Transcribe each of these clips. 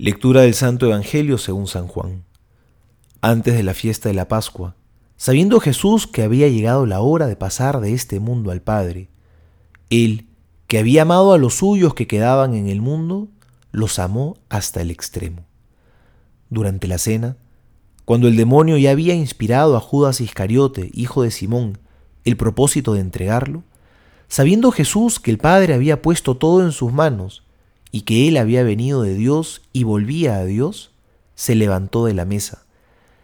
Lectura del Santo Evangelio según San Juan. Antes de la fiesta de la Pascua, sabiendo Jesús que había llegado la hora de pasar de este mundo al Padre, Él, que había amado a los suyos que quedaban en el mundo, los amó hasta el extremo. Durante la cena, cuando el demonio ya había inspirado a Judas Iscariote, hijo de Simón, el propósito de entregarlo, sabiendo Jesús que el Padre había puesto todo en sus manos, y que él había venido de Dios y volvía a Dios, se levantó de la mesa,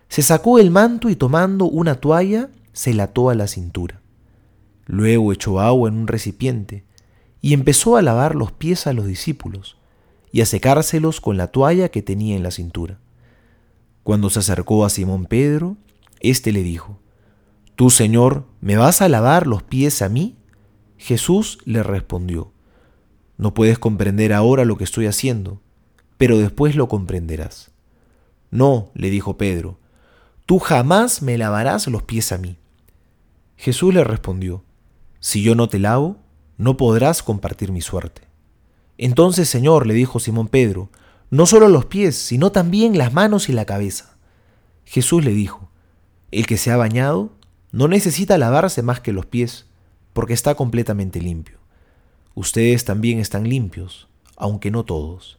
se sacó el manto y tomando una toalla, se la ató a la cintura. Luego echó agua en un recipiente y empezó a lavar los pies a los discípulos y a secárselos con la toalla que tenía en la cintura. Cuando se acercó a Simón Pedro, éste le dijo, ¿Tú, Señor, me vas a lavar los pies a mí? Jesús le respondió, no puedes comprender ahora lo que estoy haciendo, pero después lo comprenderás. No, le dijo Pedro, tú jamás me lavarás los pies a mí. Jesús le respondió, si yo no te lavo, no podrás compartir mi suerte. Entonces, Señor, le dijo Simón Pedro, no solo los pies, sino también las manos y la cabeza. Jesús le dijo, el que se ha bañado no necesita lavarse más que los pies, porque está completamente limpio. Ustedes también están limpios, aunque no todos.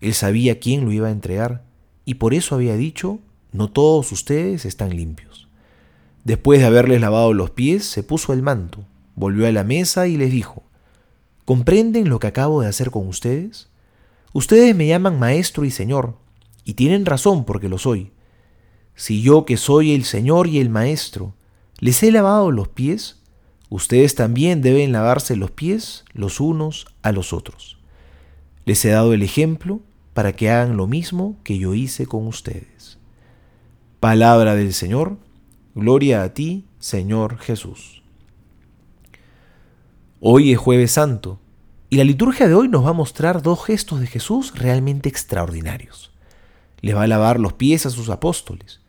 Él sabía quién lo iba a entregar y por eso había dicho, no todos ustedes están limpios. Después de haberles lavado los pies, se puso el manto, volvió a la mesa y les dijo, ¿comprenden lo que acabo de hacer con ustedes? Ustedes me llaman maestro y señor, y tienen razón porque lo soy. Si yo que soy el señor y el maestro, les he lavado los pies, Ustedes también deben lavarse los pies los unos a los otros. Les he dado el ejemplo para que hagan lo mismo que yo hice con ustedes. Palabra del Señor, gloria a ti, Señor Jesús. Hoy es jueves santo y la liturgia de hoy nos va a mostrar dos gestos de Jesús realmente extraordinarios. Les va a lavar los pies a sus apóstoles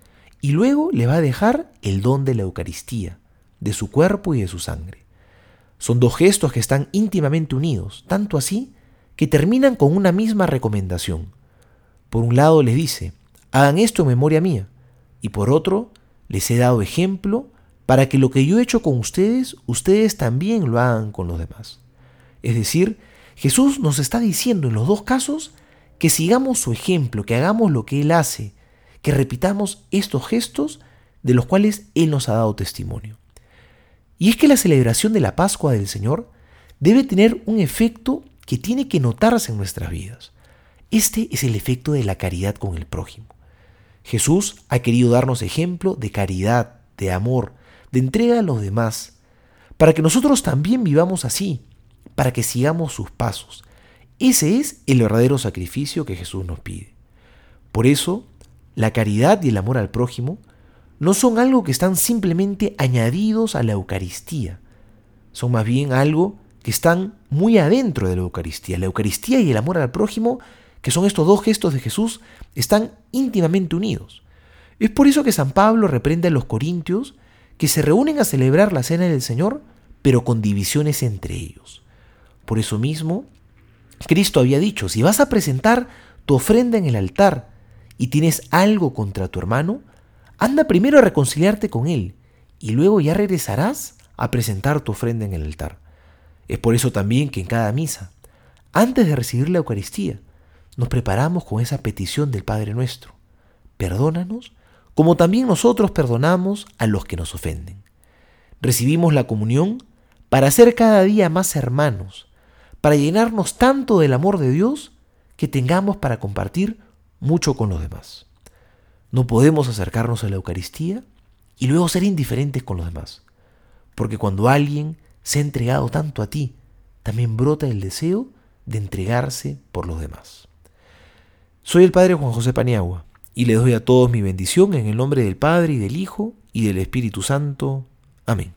y luego les va a dejar el don de la Eucaristía de su cuerpo y de su sangre. Son dos gestos que están íntimamente unidos, tanto así que terminan con una misma recomendación. Por un lado les dice, hagan esto en memoria mía, y por otro, les he dado ejemplo para que lo que yo he hecho con ustedes, ustedes también lo hagan con los demás. Es decir, Jesús nos está diciendo en los dos casos que sigamos su ejemplo, que hagamos lo que Él hace, que repitamos estos gestos de los cuales Él nos ha dado testimonio. Y es que la celebración de la Pascua del Señor debe tener un efecto que tiene que notarse en nuestras vidas. Este es el efecto de la caridad con el prójimo. Jesús ha querido darnos ejemplo de caridad, de amor, de entrega a los demás, para que nosotros también vivamos así, para que sigamos sus pasos. Ese es el verdadero sacrificio que Jesús nos pide. Por eso, la caridad y el amor al prójimo no son algo que están simplemente añadidos a la Eucaristía, son más bien algo que están muy adentro de la Eucaristía. La Eucaristía y el amor al prójimo, que son estos dos gestos de Jesús, están íntimamente unidos. Es por eso que San Pablo reprende a los corintios que se reúnen a celebrar la cena del Señor, pero con divisiones entre ellos. Por eso mismo, Cristo había dicho, si vas a presentar tu ofrenda en el altar y tienes algo contra tu hermano, Anda primero a reconciliarte con Él y luego ya regresarás a presentar tu ofrenda en el altar. Es por eso también que en cada misa, antes de recibir la Eucaristía, nos preparamos con esa petición del Padre nuestro. Perdónanos como también nosotros perdonamos a los que nos ofenden. Recibimos la comunión para ser cada día más hermanos, para llenarnos tanto del amor de Dios que tengamos para compartir mucho con los demás. No podemos acercarnos a la Eucaristía y luego ser indiferentes con los demás. Porque cuando alguien se ha entregado tanto a ti, también brota el deseo de entregarse por los demás. Soy el Padre Juan José Paniagua y le doy a todos mi bendición en el nombre del Padre y del Hijo y del Espíritu Santo. Amén.